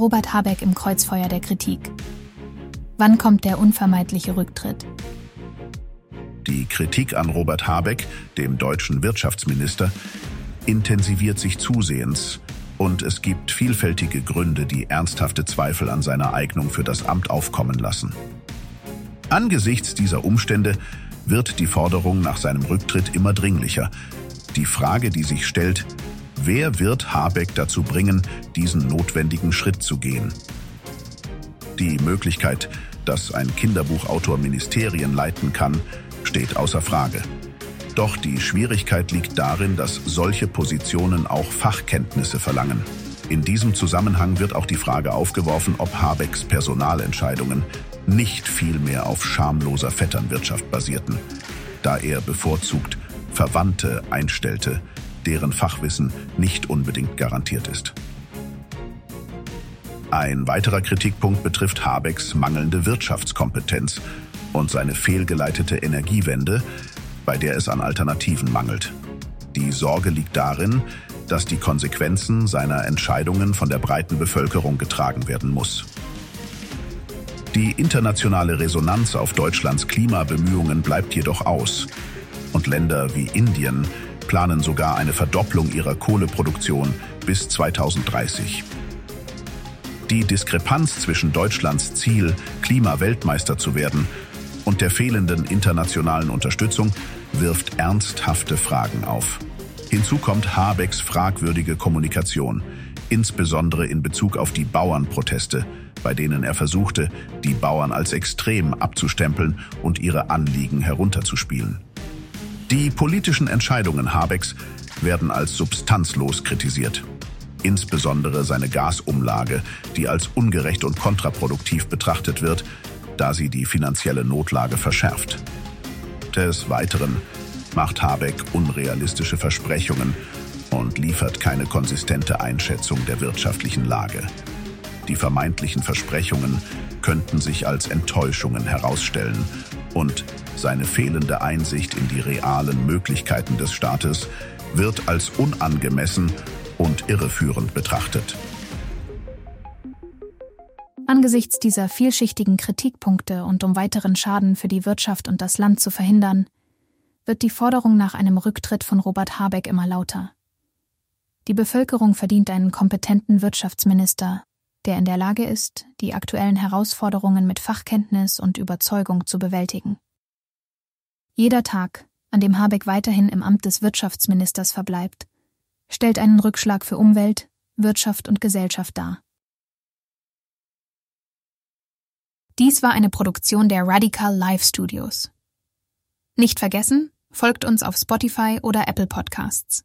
Robert Habeck im Kreuzfeuer der Kritik. Wann kommt der unvermeidliche Rücktritt? Die Kritik an Robert Habeck, dem deutschen Wirtschaftsminister, intensiviert sich zusehends und es gibt vielfältige Gründe, die ernsthafte Zweifel an seiner Eignung für das Amt aufkommen lassen. Angesichts dieser Umstände wird die Forderung nach seinem Rücktritt immer dringlicher. Die Frage, die sich stellt, wer wird Habeck dazu bringen, diesen notwendigen Schritt zu gehen? Die Möglichkeit, dass ein Kinderbuchautor Ministerien leiten kann, steht außer Frage. Doch die Schwierigkeit liegt darin, dass solche Positionen auch Fachkenntnisse verlangen. In diesem Zusammenhang wird auch die Frage aufgeworfen, ob Habecks Personalentscheidungen nicht vielmehr auf schamloser Vetternwirtschaft basierten, da er bevorzugt Verwandte einstellte, deren Fachwissen nicht unbedingt garantiert ist. Ein weiterer Kritikpunkt betrifft Habecks mangelnde Wirtschaftskompetenz und seine fehlgeleitete Energiewende, bei der es an Alternativen mangelt. Die Sorge liegt darin, dass die Konsequenzen seiner Entscheidungen von der breiten Bevölkerung getragen werden muss. Die internationale Resonanz auf Deutschlands Klimabemühungen bleibt jedoch aus. Und Länder wie Indien planen sogar eine Verdopplung ihrer Kohleproduktion bis 2030. Die Diskrepanz zwischen Deutschlands Ziel, Klimaweltmeister zu werden, und der fehlenden internationalen Unterstützung wirft ernsthafte Fragen auf. Hinzu kommt Habecks fragwürdige Kommunikation, insbesondere in Bezug auf die Bauernproteste, bei denen er versuchte, die Bauern als extrem abzustempeln und ihre Anliegen herunterzuspielen. Die politischen Entscheidungen Habecks werden als substanzlos kritisiert. Insbesondere seine Gasumlage, die als ungerecht und kontraproduktiv betrachtet wird, da sie die finanzielle Notlage verschärft. Des Weiteren macht Habeck unrealistische Versprechungen und liefert keine konsistente Einschätzung der wirtschaftlichen Lage. Die vermeintlichen Versprechungen könnten sich als Enttäuschungen herausstellen und seine fehlende Einsicht in die realen Möglichkeiten des Staates wird als unangemessen und irreführend betrachtet. Angesichts dieser vielschichtigen Kritikpunkte und um weiteren Schaden für die Wirtschaft und das Land zu verhindern, wird die Forderung nach einem Rücktritt von Robert Habeck immer lauter. Die Bevölkerung verdient einen kompetenten Wirtschaftsminister, der in der Lage ist, die aktuellen Herausforderungen mit Fachkenntnis und Überzeugung zu bewältigen. Jeder Tag, an dem Habeck weiterhin im Amt des Wirtschaftsministers verbleibt, stellt einen Rückschlag für Umwelt, Wirtschaft und Gesellschaft dar. Dies war eine Produktion der Radical Live Studios. Nicht vergessen, folgt uns auf Spotify oder Apple Podcasts.